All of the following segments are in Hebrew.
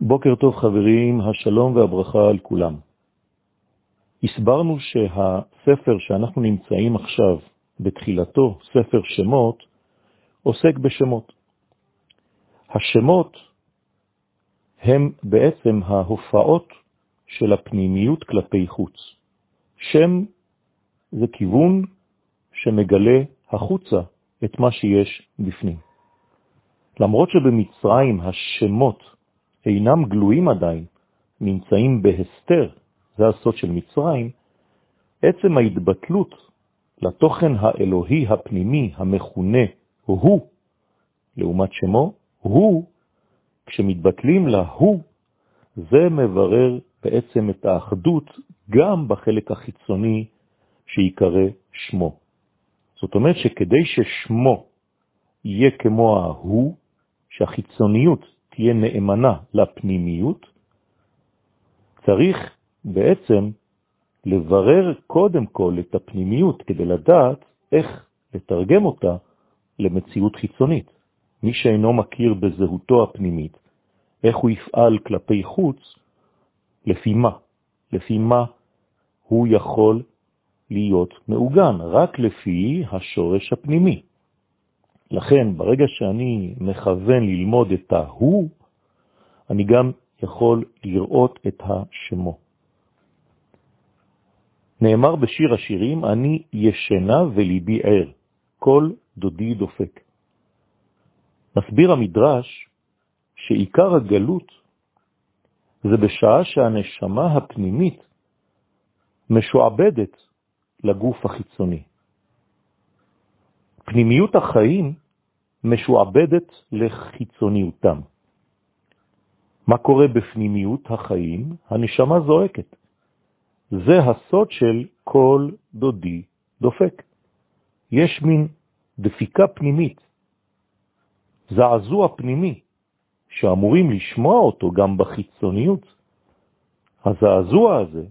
בוקר טוב חברים, השלום והברכה על כולם. הסברנו שהספר שאנחנו נמצאים עכשיו בתחילתו, ספר שמות, עוסק בשמות. השמות הם בעצם ההופעות של הפנימיות כלפי חוץ. שם זה כיוון שמגלה החוצה את מה שיש בפנים. למרות שבמצרים השמות אינם גלויים עדיין, נמצאים בהסתר, זה הסוד של מצרים, עצם ההתבטלות לתוכן האלוהי הפנימי המכונה הוא, לעומת שמו, הוא, כשמתבטלים להוא, זה מברר בעצם את האחדות גם בחלק החיצוני שיקרא שמו. זאת אומרת שכדי ששמו יהיה כמו ההוא, שהחיצוניות תהיה נאמנה לפנימיות, צריך בעצם לברר קודם כל את הפנימיות כדי לדעת איך לתרגם אותה למציאות חיצונית. מי שאינו מכיר בזהותו הפנימית, איך הוא יפעל כלפי חוץ, לפי מה? לפי מה הוא יכול להיות מעוגן? רק לפי השורש הפנימי. לכן, ברגע שאני מכוון ללמוד את ההוא, אני גם יכול לראות את השמו. נאמר בשיר השירים, אני ישנה וליבי ער, כל דודי דופק. מסביר המדרש שעיקר הגלות זה בשעה שהנשמה הפנימית משועבדת לגוף החיצוני. פנימיות החיים משועבדת לחיצוניותם. מה קורה בפנימיות החיים? הנשמה זועקת. זה הסוד של כל דודי דופק. יש מין דפיקה פנימית, זעזוע פנימי, שאמורים לשמוע אותו גם בחיצוניות. הזעזוע הזה,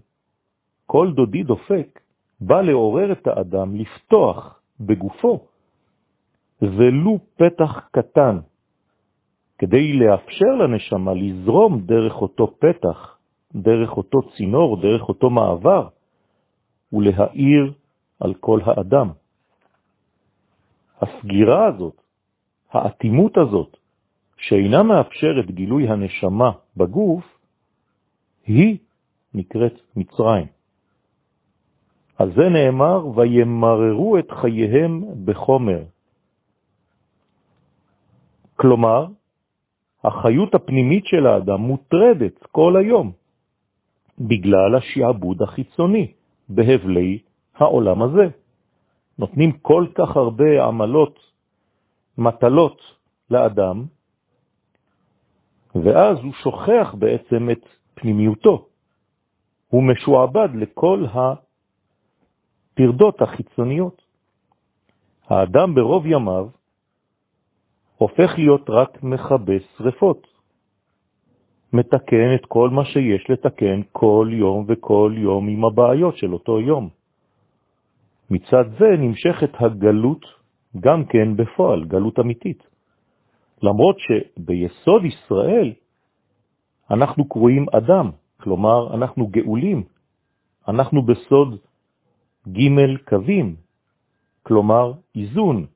כל דודי דופק, בא לעורר את האדם לפתוח בגופו ולו פתח קטן, כדי לאפשר לנשמה לזרום דרך אותו פתח, דרך אותו צינור, דרך אותו מעבר, ולהאיר על כל האדם. הסגירה הזאת, האטימות הזאת, שאינה מאפשרת גילוי הנשמה בגוף, היא נקראת מצרים. על זה נאמר, וימררו את חייהם בחומר. כלומר, החיות הפנימית של האדם מוטרדת כל היום, בגלל השעבוד החיצוני בהבלי העולם הזה. נותנים כל כך הרבה עמלות, מטלות לאדם, ואז הוא שוכח בעצם את פנימיותו. הוא משועבד לכל הפרדות החיצוניות. האדם ברוב ימיו הופך להיות רק מכבה שריפות. מתקן את כל מה שיש לתקן כל יום וכל יום עם הבעיות של אותו יום. מצד זה נמשכת הגלות גם כן בפועל, גלות אמיתית. למרות שביסוד ישראל אנחנו קרואים אדם, כלומר אנחנו גאולים, אנחנו בסוד ג' קווים, כלומר איזון,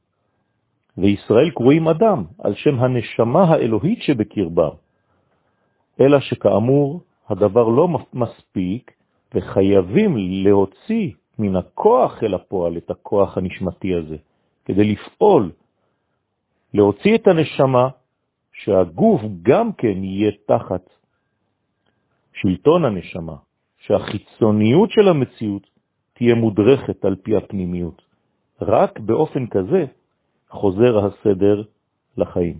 וישראל קרואים אדם על שם הנשמה האלוהית שבקרבם, אלא שכאמור הדבר לא מספיק וחייבים להוציא מן הכוח אל הפועל את הכוח הנשמתי הזה, כדי לפעול, להוציא את הנשמה, שהגוף גם כן יהיה תחת שלטון הנשמה, שהחיצוניות של המציאות תהיה מודרכת על פי הפנימיות. רק באופן כזה חוזר הסדר לחיים.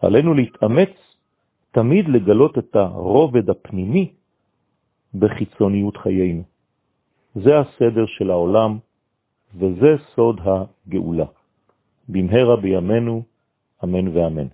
עלינו להתאמץ תמיד לגלות את הרובד הפנימי בחיצוניות חיינו. זה הסדר של העולם, וזה סוד הגאולה. במהרה בימינו, אמן ואמן.